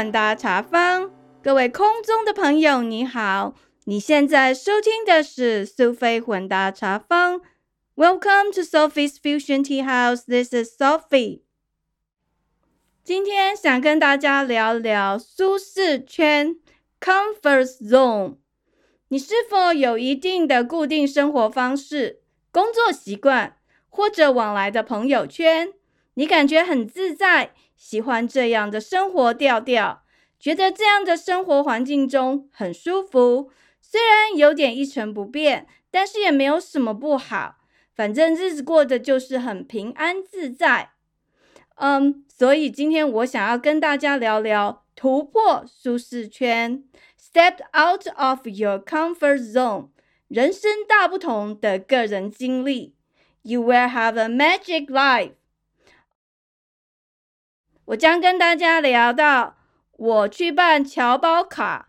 混搭茶坊，各位空中的朋友，你好！你现在收听的是苏菲混搭茶坊。Welcome to Sophie's Fusion Tea House. This is Sophie. 今天想跟大家聊聊舒适圈 （comfort zone）。你是否有一定的固定生活方式、工作习惯，或者往来的朋友圈？你感觉很自在，喜欢这样的生活调调，觉得这样的生活环境中很舒服。虽然有点一成不变，但是也没有什么不好。反正日子过得就是很平安自在。嗯，所以今天我想要跟大家聊聊突破舒适圈，step out of your comfort zone，人生大不同的个人经历。You will have a magic life。我将跟大家聊到，我去办侨胞卡，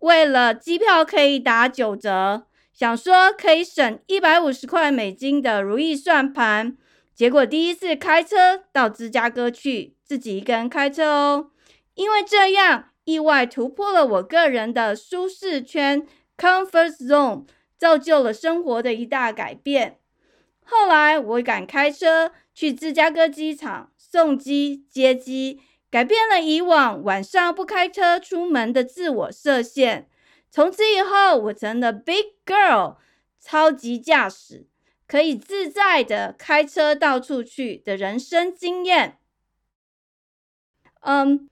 为了机票可以打九折，想说可以省一百五十块美金的如意算盘。结果第一次开车到芝加哥去，自己一个人开车哦，因为这样意外突破了我个人的舒适圈 （comfort zone），造就了生活的一大改变。后来我敢开车去芝加哥机场。送机接机，改变了以往晚上不开车出门的自我设限。从此以后，我成了 big girl，超级驾驶，可以自在的开车到处去的人生经验。嗯，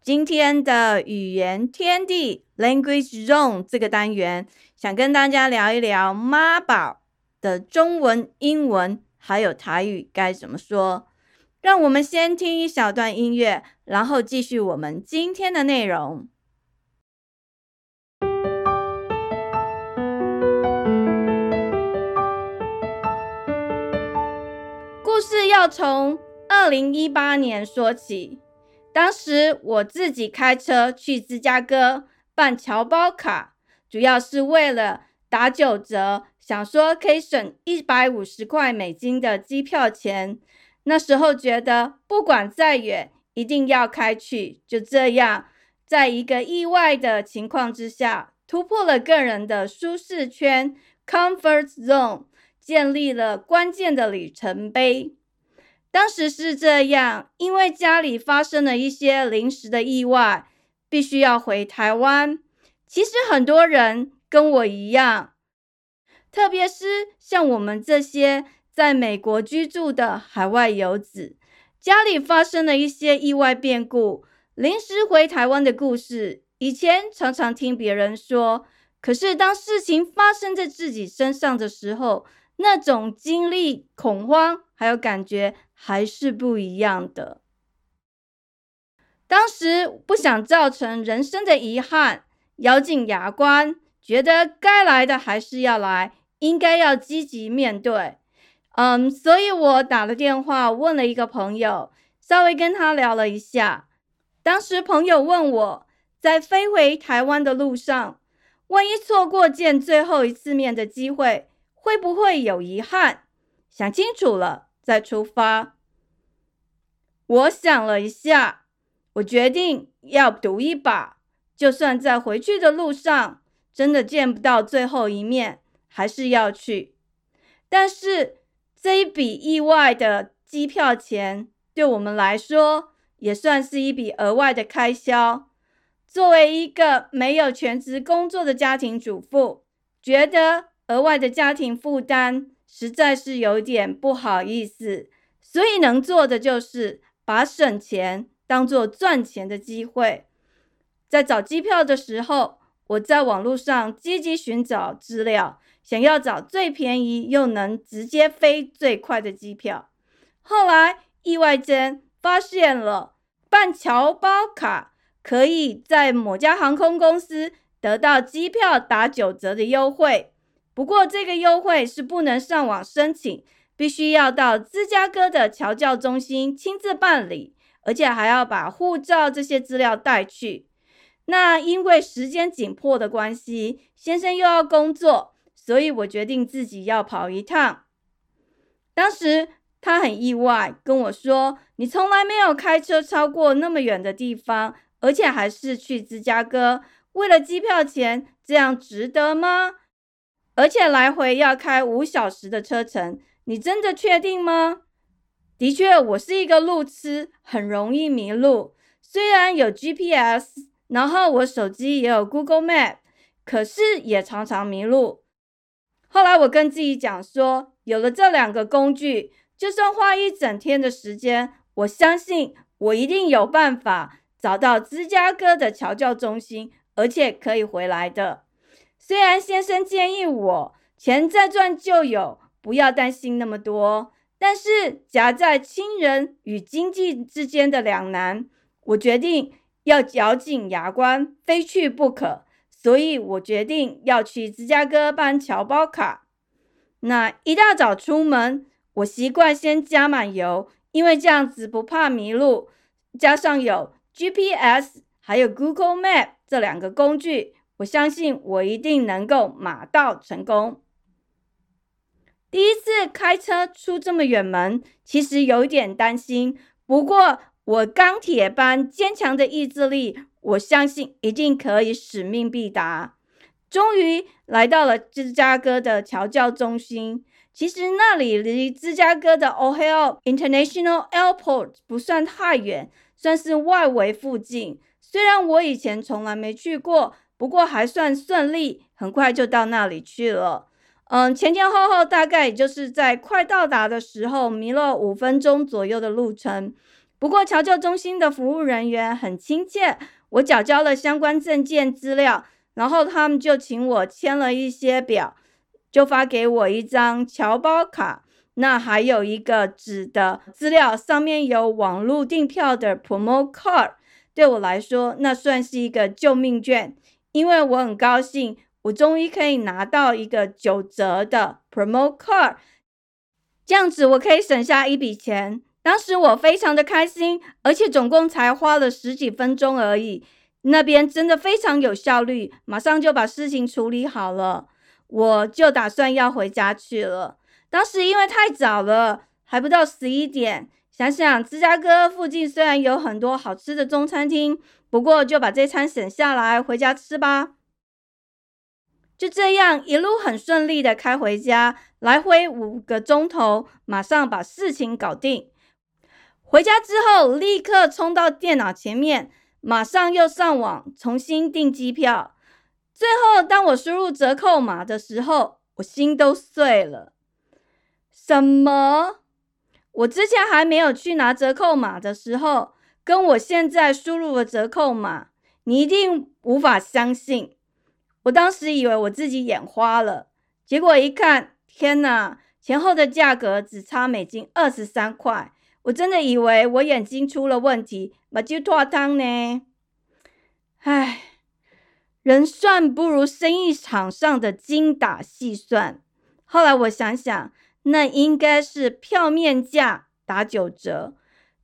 今天的语言天地 language zone 这个单元，想跟大家聊一聊妈宝的中文、英文还有台语该怎么说。让我们先听一小段音乐，然后继续我们今天的内容。故事要从二零一八年说起。当时我自己开车去芝加哥办侨胞卡，主要是为了打九折，想说可以省一百五十块美金的机票钱。那时候觉得不管再远，一定要开去。就这样，在一个意外的情况之下，突破了个人的舒适圈 （comfort zone），建立了关键的里程碑。当时是这样，因为家里发生了一些临时的意外，必须要回台湾。其实很多人跟我一样，特别是像我们这些。在美国居住的海外游子，家里发生了一些意外变故，临时回台湾的故事，以前常常听别人说。可是当事情发生在自己身上的时候，那种经历、恐慌还有感觉还是不一样的。当时不想造成人生的遗憾，咬紧牙关，觉得该来的还是要来，应该要积极面对。嗯，所以我打了电话问了一个朋友，稍微跟他聊了一下。当时朋友问我在飞回台湾的路上，万一错过见最后一次面的机会，会不会有遗憾？想清楚了再出发。我想了一下，我决定要赌一把，就算在回去的路上真的见不到最后一面，还是要去。但是。这一笔意外的机票钱，对我们来说也算是一笔额外的开销。作为一个没有全职工作的家庭主妇，觉得额外的家庭负担实在是有点不好意思，所以能做的就是把省钱当做赚钱的机会。在找机票的时候，我在网络上积极寻找资料。想要找最便宜又能直接飞最快的机票，后来意外间发现了办侨胞卡可以在某家航空公司得到机票打九折的优惠。不过这个优惠是不能上网申请，必须要到芝加哥的侨教中心亲自办理，而且还要把护照这些资料带去。那因为时间紧迫的关系，先生又要工作。所以我决定自己要跑一趟。当时他很意外，跟我说：“你从来没有开车超过那么远的地方，而且还是去芝加哥，为了机票钱，这样值得吗？而且来回要开五小时的车程，你真的确定吗？的确，我是一个路痴，很容易迷路。虽然有 GPS，然后我手机也有 Google Map，可是也常常迷路。后来我跟自己讲说，有了这两个工具，就算花一整天的时间，我相信我一定有办法找到芝加哥的调教中心，而且可以回来的。虽然先生建议我钱再赚就有，不要担心那么多，但是夹在亲人与经济之间的两难，我决定要咬紧牙关，非去不可。所以我决定要去芝加哥办侨胞卡。那一大早出门，我习惯先加满油，因为这样子不怕迷路。加上有 GPS 还有 Google Map 这两个工具，我相信我一定能够马到成功。第一次开车出这么远门，其实有点担心。不过我钢铁般坚强的意志力。我相信一定可以使命必达。终于来到了芝加哥的调教中心。其实那里离芝加哥的 Ohio International Airport 不算太远，算是外围附近。虽然我以前从来没去过，不过还算顺利，很快就到那里去了。嗯，前前后后大概也就是在快到达的时候迷了五分钟左右的路程。不过调教中心的服务人员很亲切。我缴交了相关证件资料，然后他们就请我签了一些表，就发给我一张侨胞卡。那还有一个纸的资料，上面有网络订票的 promo card。对我来说，那算是一个救命券，因为我很高兴，我终于可以拿到一个九折的 promo card，这样子我可以省下一笔钱。当时我非常的开心，而且总共才花了十几分钟而已。那边真的非常有效率，马上就把事情处理好了。我就打算要回家去了。当时因为太早了，还不到十一点。想想芝加哥附近虽然有很多好吃的中餐厅，不过就把这餐省下来回家吃吧。就这样一路很顺利的开回家，来回五个钟头，马上把事情搞定。回家之后，立刻冲到电脑前面，马上又上网重新订机票。最后，当我输入折扣码的时候，我心都碎了。什么？我之前还没有去拿折扣码的时候，跟我现在输入的折扣码，你一定无法相信。我当时以为我自己眼花了，结果一看，天哪！前后的价格只差美金二十三块。我真的以为我眼睛出了问题，把就脱汤呢。唉，人算不如生意场上的精打细算。后来我想想，那应该是票面价打九折，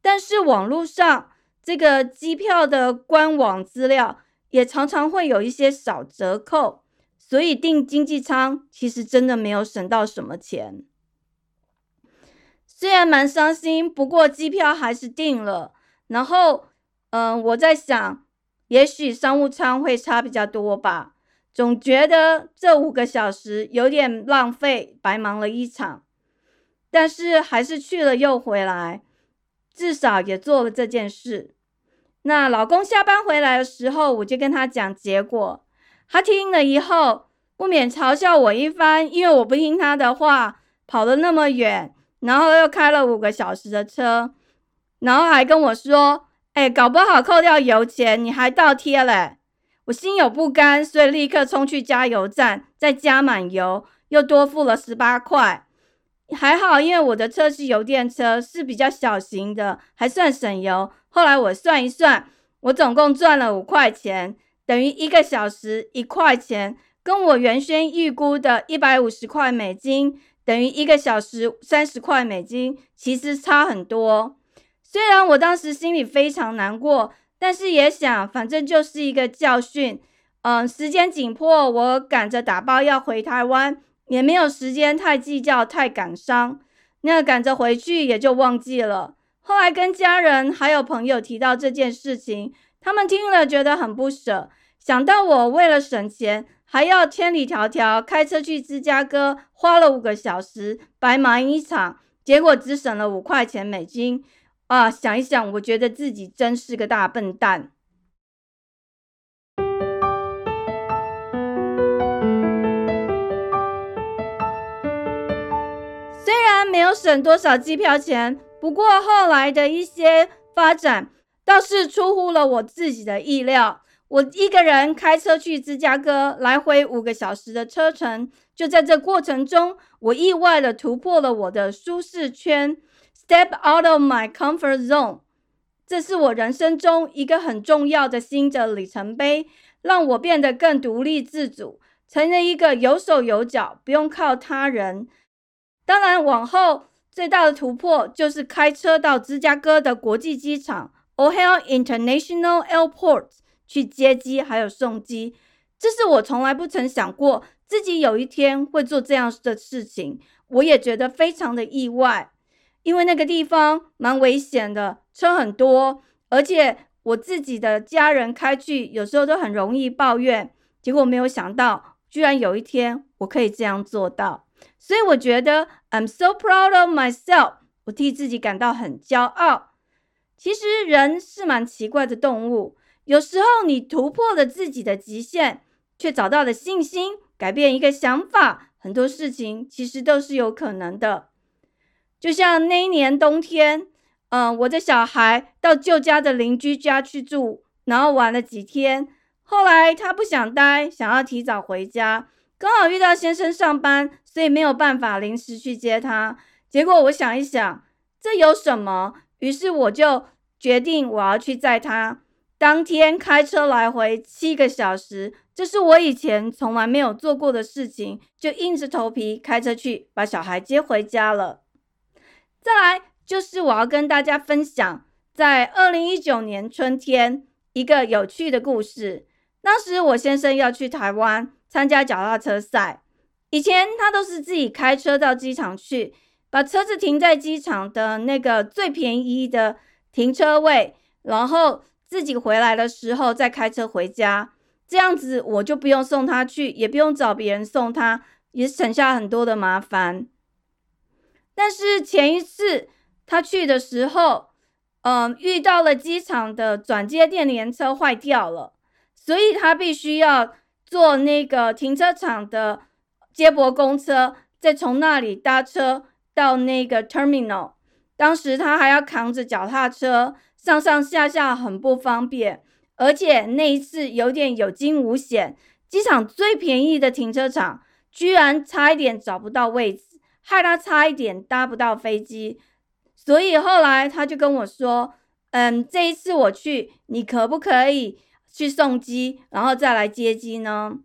但是网络上这个机票的官网资料也常常会有一些小折扣，所以订经济舱其实真的没有省到什么钱。虽然蛮伤心，不过机票还是订了。然后，嗯，我在想，也许商务舱会差比较多吧。总觉得这五个小时有点浪费，白忙了一场。但是还是去了又回来，至少也做了这件事。那老公下班回来的时候，我就跟他讲结果。他听了以后，不免嘲笑我一番，因为我不听他的话，跑了那么远。然后又开了五个小时的车，然后还跟我说：“哎，搞不好扣掉油钱，你还倒贴嘞！”我心有不甘，所以立刻冲去加油站，再加满油，又多付了十八块。还好，因为我的车是油电车，是比较小型的，还算省油。后来我算一算，我总共赚了五块钱，等于一个小时一块钱，跟我原先预估的一百五十块美金。等于一个小时三十块美金，其实差很多。虽然我当时心里非常难过，但是也想，反正就是一个教训。嗯，时间紧迫，我赶着打包要回台湾，也没有时间太计较、太感伤。那赶着回去也就忘记了。后来跟家人还有朋友提到这件事情，他们听了觉得很不舍，想到我为了省钱还要千里迢迢开车去芝加哥，花了五个小时，白忙一场，结果只省了五块钱美金。啊，想一想，我觉得自己真是个大笨蛋。虽然没有省多少机票钱，不过后来的一些发展倒是出乎了我自己的意料。我一个人开车去芝加哥，来回五个小时的车程。就在这过程中，我意外的突破了我的舒适圈。Step out of my comfort zone，这是我人生中一个很重要的新的里程碑，让我变得更独立自主，成了一个有手有脚，不用靠他人。当然，往后最大的突破就是开车到芝加哥的国际机场 O'Hare International Airport 去接机还有送机。这是我从来不曾想过自己有一天会做这样的事情，我也觉得非常的意外。因为那个地方蛮危险的，车很多，而且我自己的家人开去，有时候都很容易抱怨。结果没有想到，居然有一天我可以这样做到，所以我觉得 I'm so proud of myself，我替自己感到很骄傲。其实人是蛮奇怪的动物，有时候你突破了自己的极限，却找到了信心，改变一个想法，很多事情其实都是有可能的。就像那一年冬天，嗯，我的小孩到旧家的邻居家去住，然后玩了几天。后来他不想待，想要提早回家，刚好遇到先生上班，所以没有办法临时去接他。结果我想一想，这有什么？于是我就决定我要去载他。当天开车来回七个小时，这是我以前从来没有做过的事情，就硬着头皮开车去把小孩接回家了。再来就是我要跟大家分享，在二零一九年春天一个有趣的故事。当时我先生要去台湾参加脚踏车赛，以前他都是自己开车到机场去，把车子停在机场的那个最便宜的停车位，然后自己回来的时候再开车回家。这样子我就不用送他去，也不用找别人送他，也省下很多的麻烦。但是前一次他去的时候，嗯，遇到了机场的转接电联车坏掉了，所以他必须要坐那个停车场的接驳公车，再从那里搭车到那个 terminal。当时他还要扛着脚踏车上上下下，很不方便。而且那一次有点有惊无险，机场最便宜的停车场居然差一点找不到位置。害他差一点搭不到飞机，所以后来他就跟我说：“嗯，这一次我去，你可不可以去送机，然后再来接机呢？”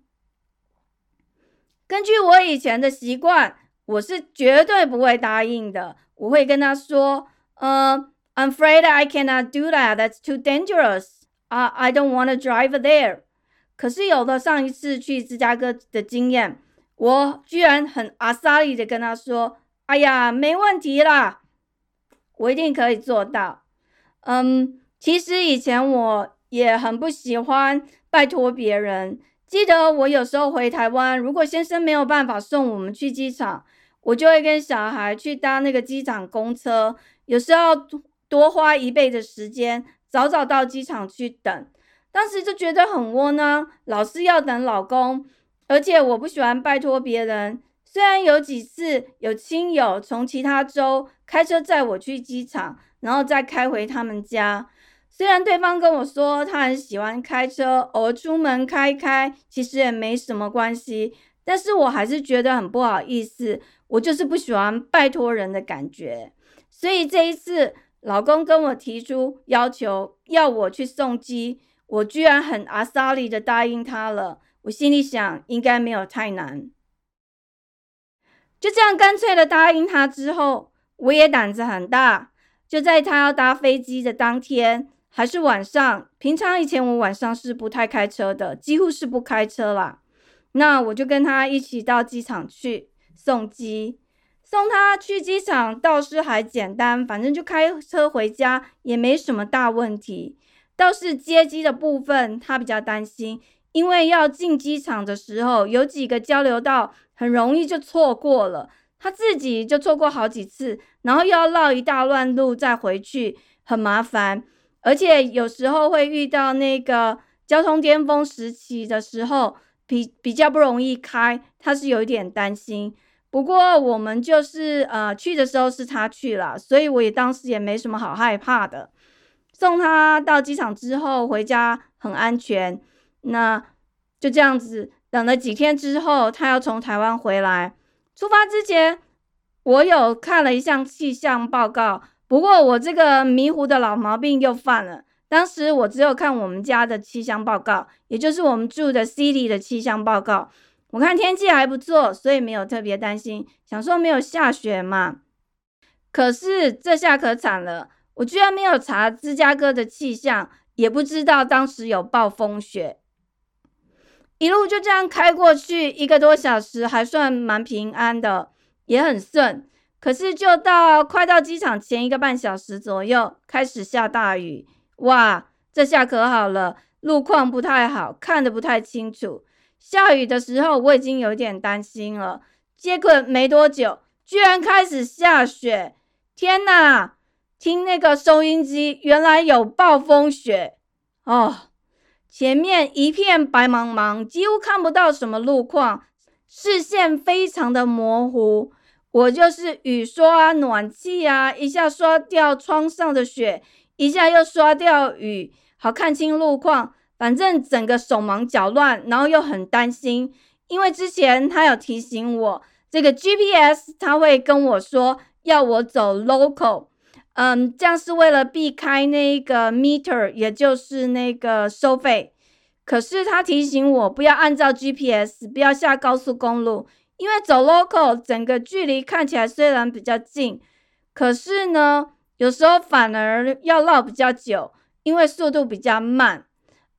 根据我以前的习惯，我是绝对不会答应的。我会跟他说：“嗯，I'm afraid I cannot do that. That's too dangerous. I I don't want to drive there。”可是有了上一次去芝加哥的经验。我居然很阿萨利的跟他说：“哎呀，没问题啦，我一定可以做到。”嗯，其实以前我也很不喜欢拜托别人。记得我有时候回台湾，如果先生没有办法送我们去机场，我就会跟小孩去搭那个机场公车，有时候多花一倍的时间，早早到机场去等。当时就觉得很窝囊，老是要等老公。而且我不喜欢拜托别人。虽然有几次有亲友从其他州开车载我去机场，然后再开回他们家。虽然对方跟我说他很喜欢开车，偶尔出门开开，其实也没什么关系。但是我还是觉得很不好意思。我就是不喜欢拜托人的感觉。所以这一次，老公跟我提出要求要我去送机，我居然很阿萨利的答应他了。我心里想，应该没有太难。就这样干脆的答应他之后，我也胆子很大。就在他要搭飞机的当天，还是晚上。平常以前我晚上是不太开车的，几乎是不开车啦。那我就跟他一起到机场去送机。送他去机场倒是还简单，反正就开车回家也没什么大问题。倒是接机的部分，他比较担心，因为要进机场的时候，有几个交流道很容易就错过了，他自己就错过好几次，然后又要绕一大乱路再回去，很麻烦。而且有时候会遇到那个交通巅峰时期的时候，比比较不容易开，他是有一点担心。不过我们就是呃去的时候是他去了，所以我也当时也没什么好害怕的。送他到机场之后回家很安全，那就这样子等了几天之后，他要从台湾回来。出发之前，我有看了一项气象报告，不过我这个迷糊的老毛病又犯了。当时我只有看我们家的气象报告，也就是我们住的 city 的气象报告。我看天气还不错，所以没有特别担心，想说没有下雪嘛。可是这下可惨了，我居然没有查芝加哥的气象，也不知道当时有暴风雪。一路就这样开过去，一个多小时还算蛮平安的，也很顺。可是就到快到机场前一个半小时左右，开始下大雨。哇，这下可好了，路况不太好，看得不太清楚。下雨的时候，我已经有点担心了。结果没多久，居然开始下雪！天哪！听那个收音机，原来有暴风雪哦！前面一片白茫茫，几乎看不到什么路况，视线非常的模糊。我就是雨刷、暖气啊，一下刷掉窗上的雪，一下又刷掉雨，好看清路况。反正整个手忙脚乱，然后又很担心，因为之前他有提醒我，这个 GPS 他会跟我说要我走 local，嗯，这样是为了避开那个 meter，也就是那个收费。可是他提醒我不要按照 GPS，不要下高速公路，因为走 local 整个距离看起来虽然比较近，可是呢，有时候反而要绕比较久，因为速度比较慢。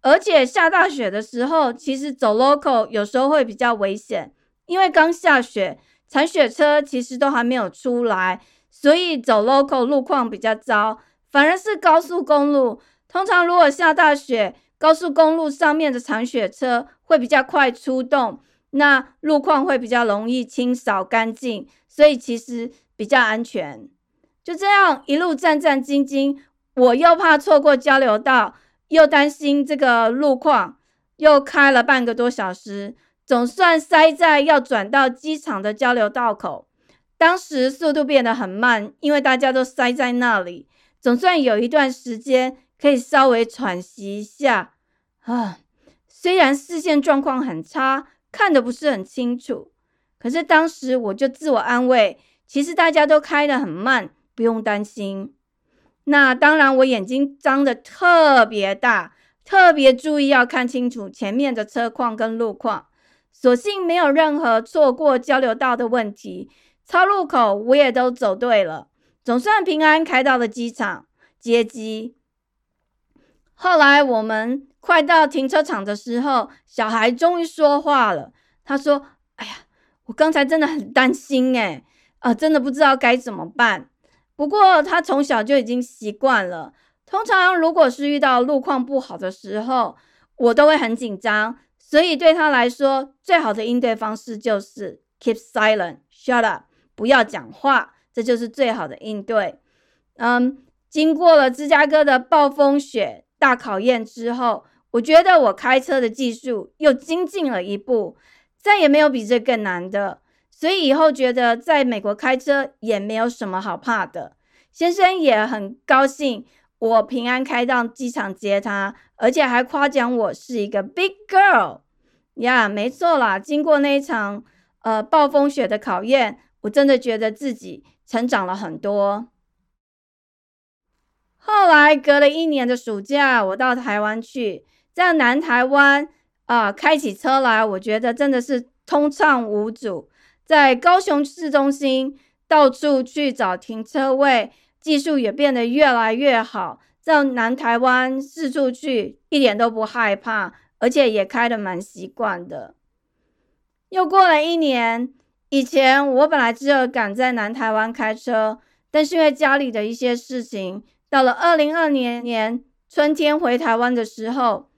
而且下大雪的时候，其实走 local 有时候会比较危险，因为刚下雪，铲雪车其实都还没有出来，所以走 local 路况比较糟。反而是高速公路，通常如果下大雪，高速公路上面的铲雪车会比较快出动，那路况会比较容易清扫干净，所以其实比较安全。就这样一路战战兢兢，我又怕错过交流道。又担心这个路况，又开了半个多小时，总算塞在要转到机场的交流道口。当时速度变得很慢，因为大家都塞在那里，总算有一段时间可以稍微喘息一下。啊，虽然视线状况很差，看得不是很清楚，可是当时我就自我安慰，其实大家都开得很慢，不用担心。那当然，我眼睛张的特别大，特别注意要看清楚前面的车况跟路况。所幸没有任何错过交流道的问题，超路口我也都走对了，总算平安开到了机场接机。后来我们快到停车场的时候，小孩终于说话了。他说：“哎呀，我刚才真的很担心，诶，啊，真的不知道该怎么办。”不过他从小就已经习惯了。通常如果是遇到路况不好的时候，我都会很紧张。所以对他来说，最好的应对方式就是 keep silent, shut up，不要讲话，这就是最好的应对。嗯，经过了芝加哥的暴风雪大考验之后，我觉得我开车的技术又精进了一步，再也没有比这更难的。所以以后觉得在美国开车也没有什么好怕的。先生也很高兴我平安开到机场接他，而且还夸奖我是一个 big girl。呀，没错啦，经过那一场呃暴风雪的考验，我真的觉得自己成长了很多。后来隔了一年的暑假，我到台湾去，在南台湾啊开起车来，我觉得真的是通畅无阻。在高雄市中心到处去找停车位，技术也变得越来越好。在南台湾四处去，一点都不害怕，而且也开得蛮习惯的。又过了一年，以前我本来只有赶在南台湾开车，但是因为家里的一些事情，到了二零二年年春天回台湾的时候，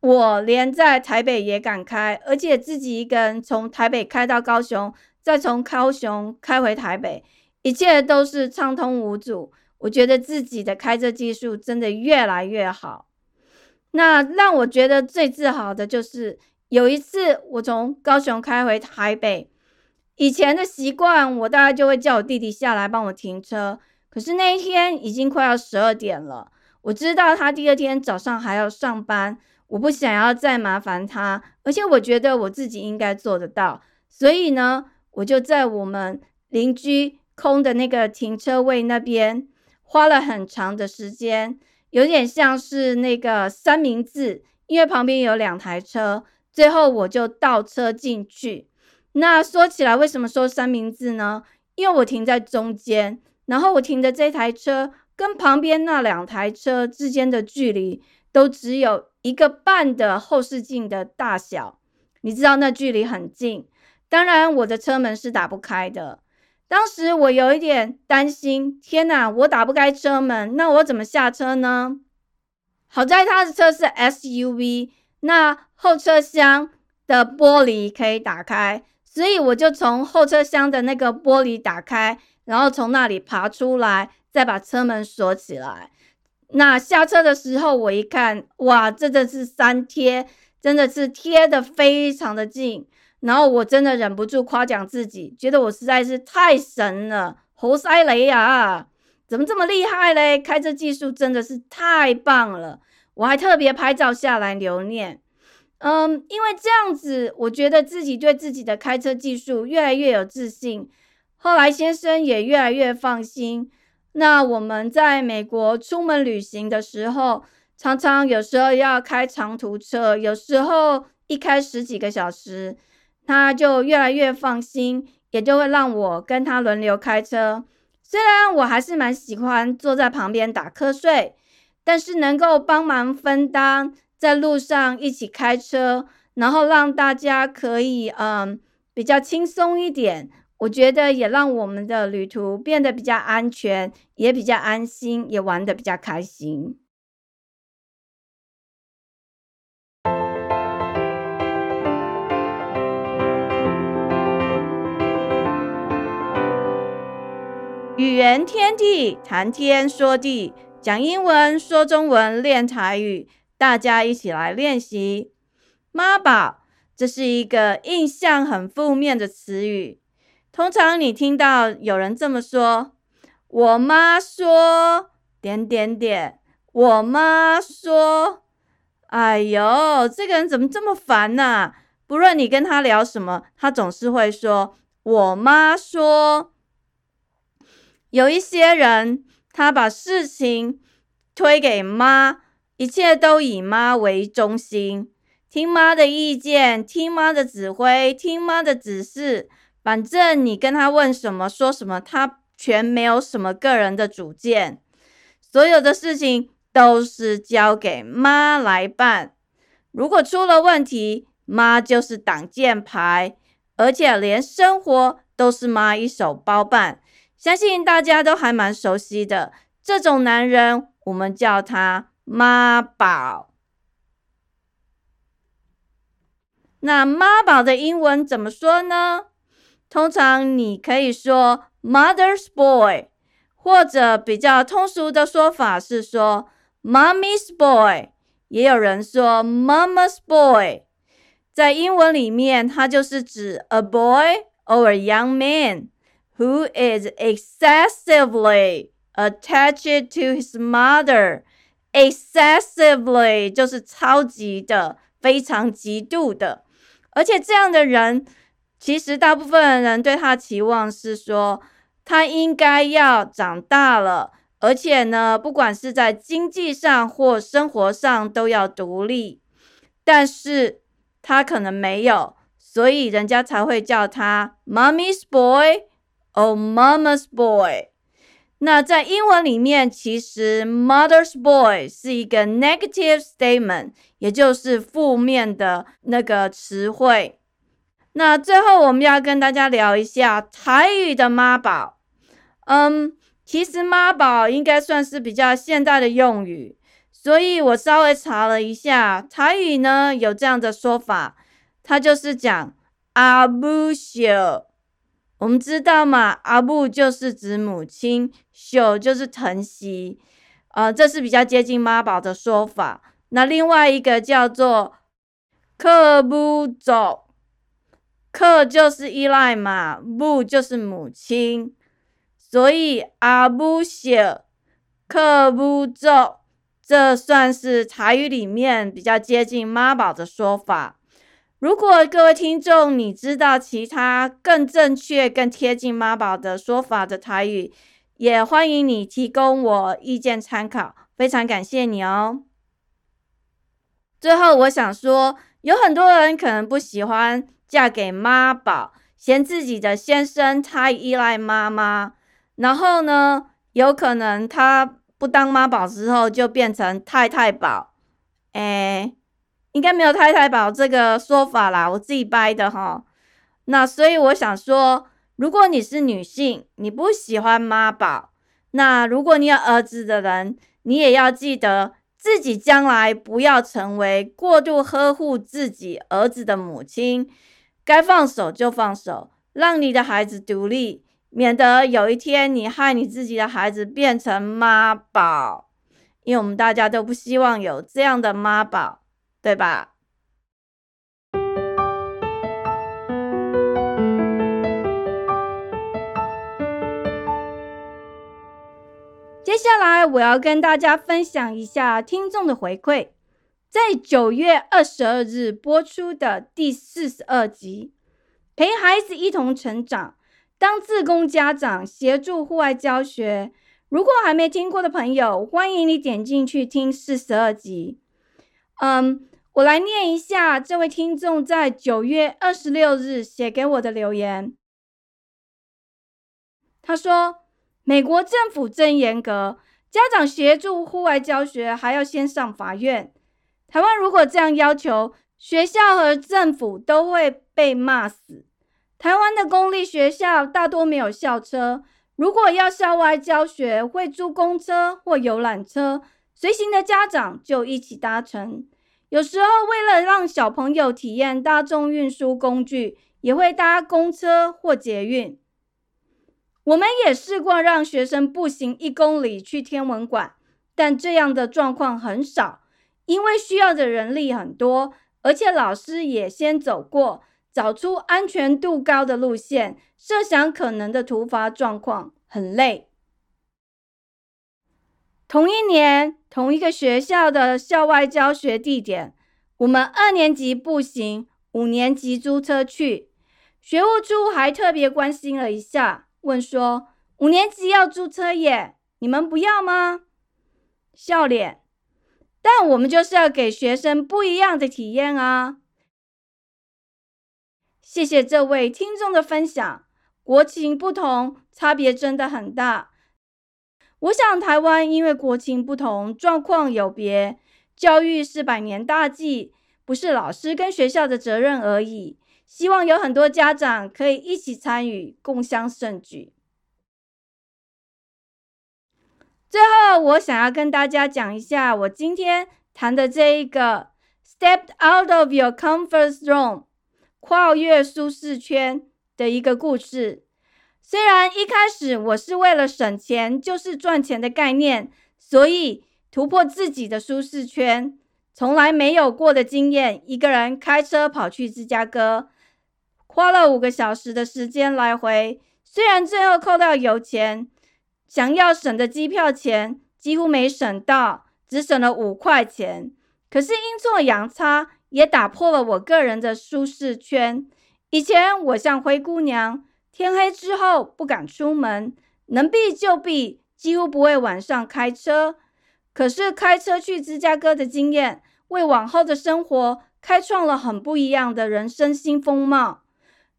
我连在台北也敢开，而且自己一个人从台北开到高雄，再从高雄开回台北，一切都是畅通无阻。我觉得自己的开车技术真的越来越好。那让我觉得最自豪的就是有一次我从高雄开回台北，以前的习惯我大概就会叫我弟弟下来帮我停车，可是那一天已经快要十二点了，我知道他第二天早上还要上班，我不想要再麻烦他，而且我觉得我自己应该做得到，所以呢，我就在我们邻居空的那个停车位那边花了很长的时间。有点像是那个三明治，因为旁边有两台车，最后我就倒车进去。那说起来，为什么说三明治呢？因为我停在中间，然后我停的这台车跟旁边那两台车之间的距离都只有一个半的后视镜的大小，你知道那距离很近。当然，我的车门是打不开的。当时我有一点担心，天哪，我打不开车门，那我怎么下车呢？好在他的车是 SUV，那后车厢的玻璃可以打开，所以我就从后车厢的那个玻璃打开，然后从那里爬出来，再把车门锁起来。那下车的时候，我一看，哇，真的是三贴，真的是贴的非常的近。然后我真的忍不住夸奖自己，觉得我实在是太神了，猴塞雷呀，怎么这么厉害嘞？开车技术真的是太棒了，我还特别拍照下来留念。嗯，因为这样子，我觉得自己对自己的开车技术越来越有自信。后来先生也越来越放心。那我们在美国出门旅行的时候，常常有时候要开长途车，有时候一开十几个小时。他就越来越放心，也就会让我跟他轮流开车。虽然我还是蛮喜欢坐在旁边打瞌睡，但是能够帮忙分担在路上一起开车，然后让大家可以嗯比较轻松一点，我觉得也让我们的旅途变得比较安全，也比较安心，也玩得比较开心。语言天地，谈天说地，讲英文说中文，练台语，大家一起来练习。妈宝，这是一个印象很负面的词语。通常你听到有人这么说：“我妈说点点点。”我妈说：“哎呦，这个人怎么这么烦呐？”不论你跟他聊什么，他总是会说：“我妈说。”有一些人，他把事情推给妈，一切都以妈为中心，听妈的意见，听妈的指挥，听妈的指示。反正你跟他问什么，说什么，他全没有什么个人的主见，所有的事情都是交给妈来办。如果出了问题，妈就是挡箭牌，而且连生活都是妈一手包办。相信大家都还蛮熟悉的这种男人，我们叫他妈宝。那妈宝的英文怎么说呢？通常你可以说 mother's boy，或者比较通俗的说法是说 mommy's boy，也有人说 mama's boy。在英文里面，它就是指 a boy or a young man。Who is excessively attached to his mother. Excessively 就是超级的、非常极度的，而且这样的人，其实大部分人对他期望是说，他应该要长大了，而且呢，不管是在经济上或生活上都要独立，但是他可能没有，所以人家才会叫他 “mommy's boy”。Oh, mama's boy。那在英文里面，其实 mother's boy 是一个 negative statement，也就是负面的那个词汇。那最后我们要跟大家聊一下台语的妈宝。嗯，其实妈宝应该算是比较现代的用语，所以我稍微查了一下，台语呢有这样的说法，它就是讲阿母秀。我们知道嘛，阿布就是指母亲，秀就是疼惜，呃，这是比较接近妈宝的说法。那另外一个叫做克母族，克就是依赖嘛，母就是母亲，所以阿布秀，克母族，这算是台语里面比较接近妈宝的说法。如果各位听众你知道其他更正确、更贴近妈宝的说法的台语，也欢迎你提供我意见参考，非常感谢你哦。最后，我想说，有很多人可能不喜欢嫁给妈宝，嫌自己的先生太依赖妈妈，然后呢，有可能他不当妈宝之后就变成太太宝，哎。应该没有太太宝这个说法啦，我自己掰的哈。那所以我想说，如果你是女性，你不喜欢妈宝，那如果你有儿子的人，你也要记得自己将来不要成为过度呵护自己儿子的母亲，该放手就放手，让你的孩子独立，免得有一天你害你自己的孩子变成妈宝，因为我们大家都不希望有这样的妈宝。对吧？接下来我要跟大家分享一下听众的回馈。在九月二十二日播出的第四十二集《陪孩子一同成长》，当自工家长协助户外教学。如果还没听过的朋友，欢迎你点进去听四十二集。嗯。我来念一下这位听众在九月二十六日写给我的留言。他说：“美国政府真严格，家长协助户外教学还要先上法院。台湾如果这样要求，学校和政府都会被骂死。台湾的公立学校大多没有校车，如果要校外教学，会租公车或游览车，随行的家长就一起搭乘。”有时候，为了让小朋友体验大众运输工具，也会搭公车或捷运。我们也试过让学生步行一公里去天文馆，但这样的状况很少，因为需要的人力很多，而且老师也先走过，找出安全度高的路线，设想可能的突发状况，很累。同一年。同一个学校的校外教学地点，我们二年级步行，五年级租车去。学务处还特别关心了一下，问说：“五年级要租车耶，你们不要吗？”笑脸。但我们就是要给学生不一样的体验啊！谢谢这位听众的分享。国情不同，差别真的很大。我想，台湾因为国情不同，状况有别，教育是百年大计，不是老师跟学校的责任而已。希望有很多家长可以一起参与，共襄盛举。最后，我想要跟大家讲一下我今天谈的这一个 “step out of your comfort zone”，跨越舒适圈的一个故事。虽然一开始我是为了省钱，就是赚钱的概念，所以突破自己的舒适圈，从来没有过的经验，一个人开车跑去芝加哥，花了五个小时的时间来回。虽然最后扣掉油钱，想要省的机票钱几乎没省到，只省了五块钱。可是阴错阳差，也打破了我个人的舒适圈。以前我像灰姑娘。天黑之后不敢出门，能避就避，几乎不会晚上开车。可是开车去芝加哥的经验，为往后的生活开创了很不一样的人生新风貌。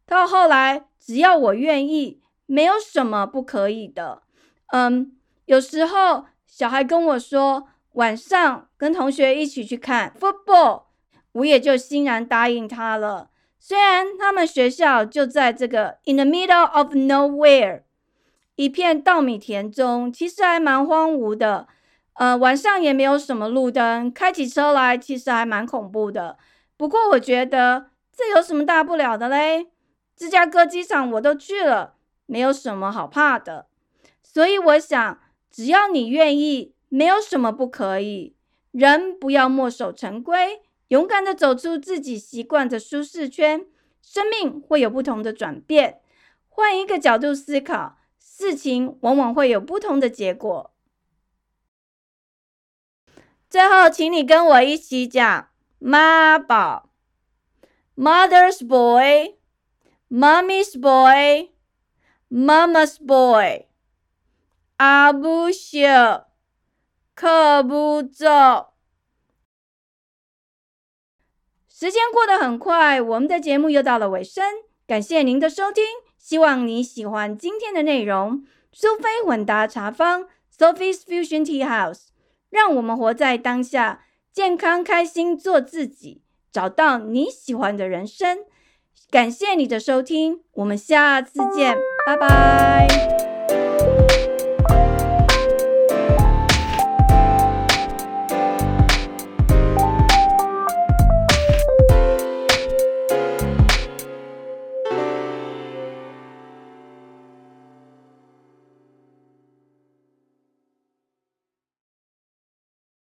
到后来，只要我愿意，没有什么不可以的。嗯，有时候小孩跟我说晚上跟同学一起去看 football，我也就欣然答应他了。虽然他们学校就在这个 in the middle of nowhere，一片稻米田中，其实还蛮荒芜的。呃，晚上也没有什么路灯，开起车来其实还蛮恐怖的。不过我觉得这有什么大不了的嘞？芝加哥机场我都去了，没有什么好怕的。所以我想，只要你愿意，没有什么不可以。人不要墨守成规，勇敢的走出自己习惯的舒适圈，生命会有不同的转变。换一个角度思考，事情往往会有不同的结果。最后，请你跟我一起讲妈宝：Mother's boy, Mommy's boy, Mama's boy。阿不秀。可不走。时间过得很快，我们的节目又到了尾声。感谢您的收听，希望你喜欢今天的内容。苏菲混搭茶坊 （Sophie's Fusion Tea House），让我们活在当下，健康开心，做自己，找到你喜欢的人生。感谢你的收听，我们下次见，拜拜。